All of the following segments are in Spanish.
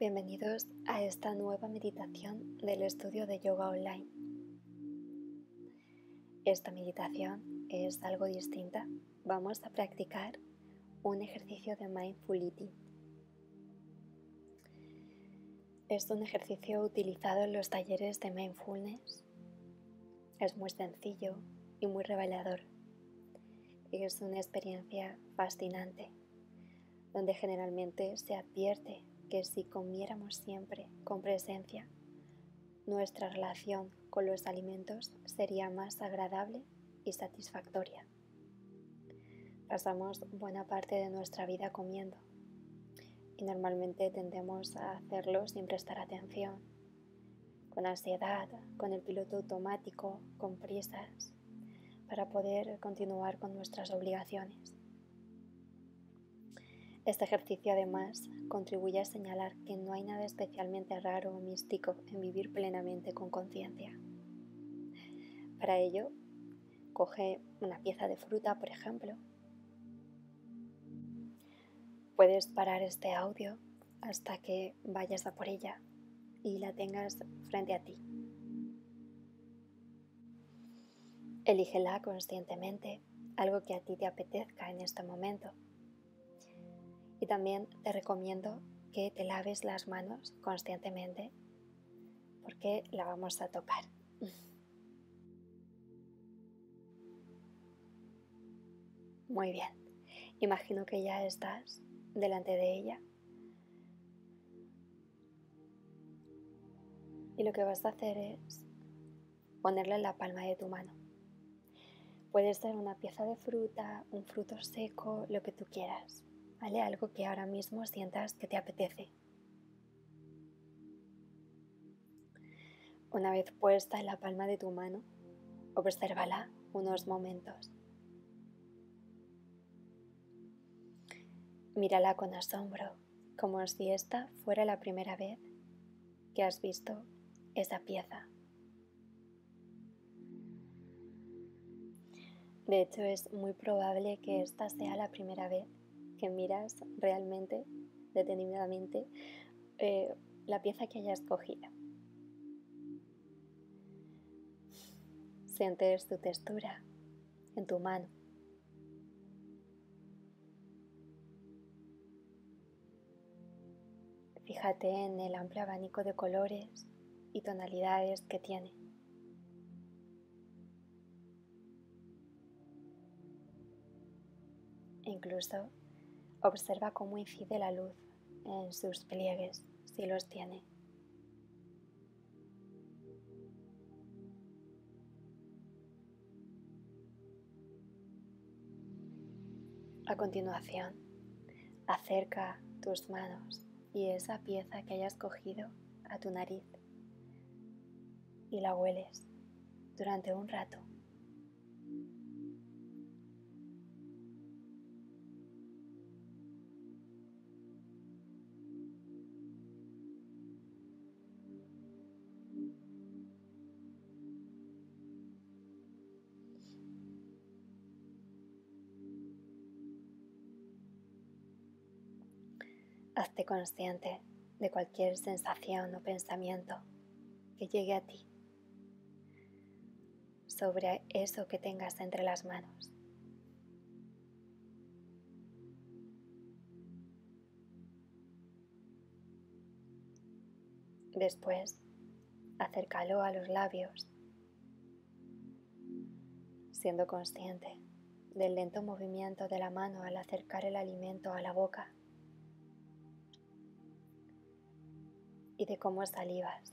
Bienvenidos a esta nueva meditación del estudio de yoga online. Esta meditación es algo distinta. Vamos a practicar un ejercicio de mindful. Es un ejercicio utilizado en los talleres de mindfulness. Es muy sencillo y muy revelador. Es una experiencia fascinante donde generalmente se advierte que si comiéramos siempre con presencia, nuestra relación con los alimentos sería más agradable y satisfactoria. Pasamos buena parte de nuestra vida comiendo y normalmente tendemos a hacerlo sin prestar atención, con ansiedad, con el piloto automático, con prisas, para poder continuar con nuestras obligaciones. Este ejercicio además contribuye a señalar que no hay nada especialmente raro o místico en vivir plenamente con conciencia. Para ello, coge una pieza de fruta, por ejemplo. Puedes parar este audio hasta que vayas a por ella y la tengas frente a ti. Elígela conscientemente, algo que a ti te apetezca en este momento y también te recomiendo que te laves las manos constantemente porque la vamos a tocar. Muy bien, imagino que ya estás delante de ella. Y lo que vas a hacer es ponerle en la palma de tu mano. Puede ser una pieza de fruta, un fruto seco, lo que tú quieras. Algo que ahora mismo sientas que te apetece. Una vez puesta en la palma de tu mano, obsérvala unos momentos. Mírala con asombro, como si esta fuera la primera vez que has visto esa pieza. De hecho, es muy probable que esta sea la primera vez que miras realmente, detenidamente, eh, la pieza que hayas cogido. Sientes tu textura en tu mano. Fíjate en el amplio abanico de colores y tonalidades que tiene. incluso Observa cómo incide la luz en sus pliegues, si los tiene. A continuación, acerca tus manos y esa pieza que hayas cogido a tu nariz y la hueles durante un rato. Hazte consciente de cualquier sensación o pensamiento que llegue a ti sobre eso que tengas entre las manos. Después, acércalo a los labios, siendo consciente del lento movimiento de la mano al acercar el alimento a la boca. Y de cómo salivas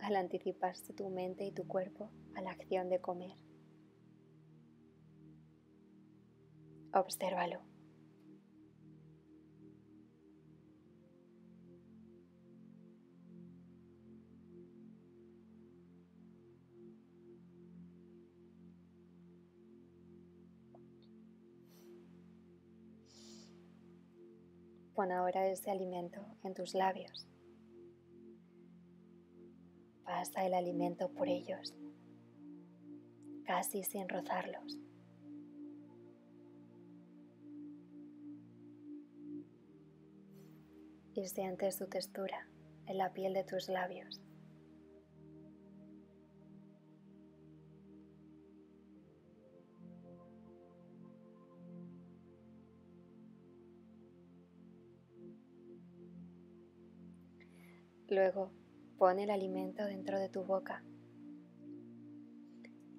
al anticiparse tu mente y tu cuerpo a la acción de comer. Obsérvalo. Pon ahora ese alimento en tus labios pasa el alimento por ellos, casi sin rozarlos. y sientes su textura en la piel de tus labios. Luego pon el alimento dentro de tu boca.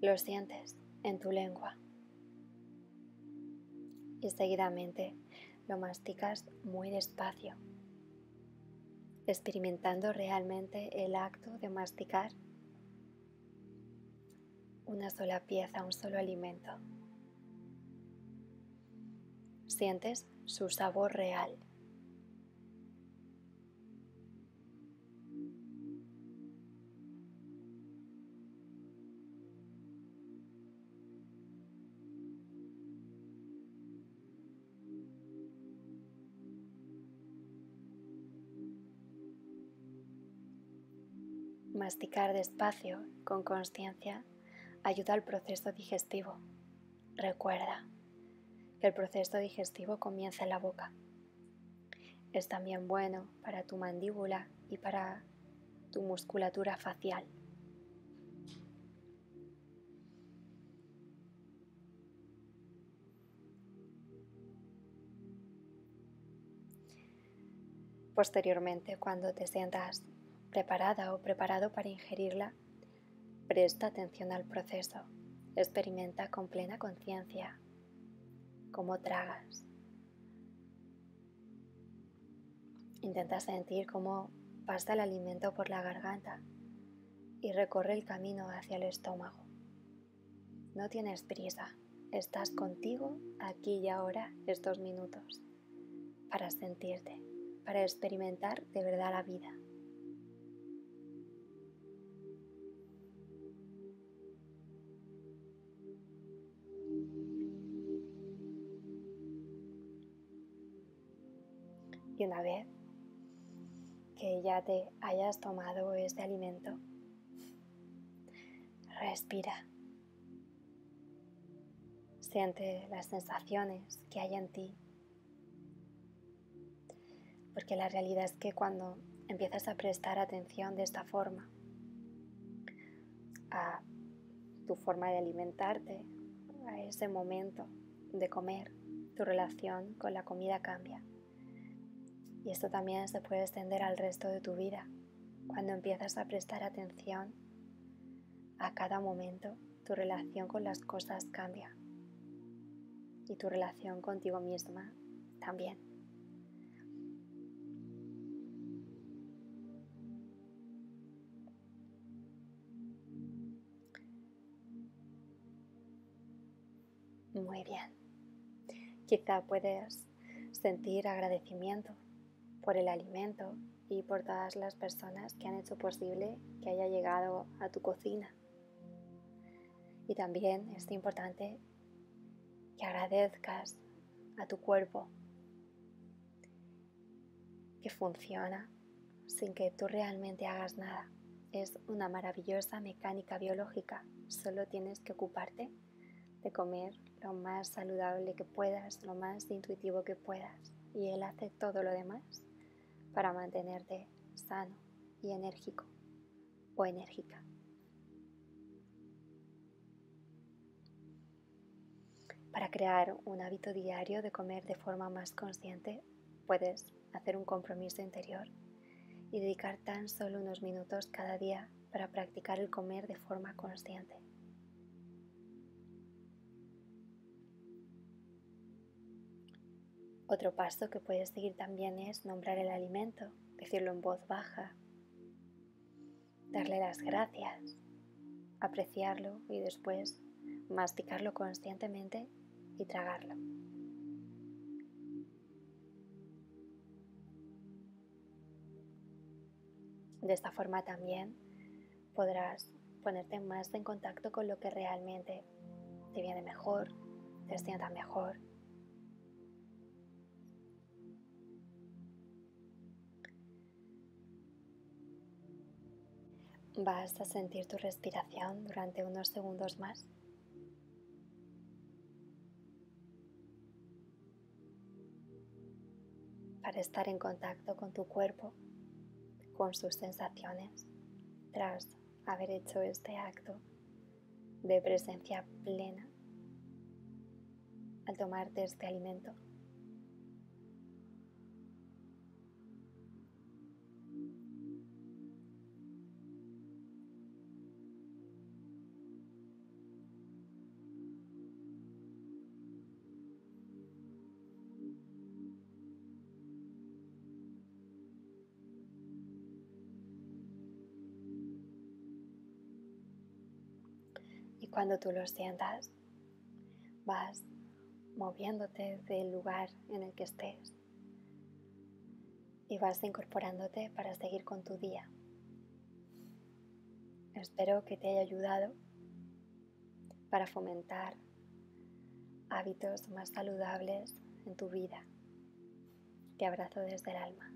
Lo sientes en tu lengua. Y seguidamente lo masticas muy despacio, experimentando realmente el acto de masticar una sola pieza, un solo alimento. Sientes su sabor real. Masticar despacio, con conciencia, ayuda al proceso digestivo. Recuerda que el proceso digestivo comienza en la boca. Es también bueno para tu mandíbula y para tu musculatura facial. Posteriormente, cuando te sientas preparada o preparado para ingerirla, presta atención al proceso. Experimenta con plena conciencia cómo tragas. Intenta sentir cómo pasa el alimento por la garganta y recorre el camino hacia el estómago. No tienes prisa, estás contigo aquí y ahora estos minutos para sentirte, para experimentar de verdad la vida. Y una vez que ya te hayas tomado este alimento, respira. Siente las sensaciones que hay en ti. Porque la realidad es que cuando empiezas a prestar atención de esta forma a tu forma de alimentarte, a ese momento de comer, tu relación con la comida cambia. Y esto también se puede extender al resto de tu vida. Cuando empiezas a prestar atención a cada momento, tu relación con las cosas cambia. Y tu relación contigo misma también. Muy bien. Quizá puedes sentir agradecimiento por el alimento y por todas las personas que han hecho posible que haya llegado a tu cocina. Y también es importante que agradezcas a tu cuerpo que funciona sin que tú realmente hagas nada. Es una maravillosa mecánica biológica. Solo tienes que ocuparte de comer lo más saludable que puedas, lo más intuitivo que puedas. Y él hace todo lo demás para mantenerte sano y enérgico o enérgica. Para crear un hábito diario de comer de forma más consciente, puedes hacer un compromiso interior y dedicar tan solo unos minutos cada día para practicar el comer de forma consciente. Otro paso que puedes seguir también es nombrar el alimento, decirlo en voz baja, darle las gracias, apreciarlo y después masticarlo conscientemente y tragarlo. De esta forma también podrás ponerte más en contacto con lo que realmente te viene mejor, te sienta mejor Vas a sentir tu respiración durante unos segundos más. Para estar en contacto con tu cuerpo, con sus sensaciones, tras haber hecho este acto de presencia plena al tomarte este alimento. Cuando tú lo sientas, vas moviéndote del lugar en el que estés y vas incorporándote para seguir con tu día. Espero que te haya ayudado para fomentar hábitos más saludables en tu vida. Te abrazo desde el alma.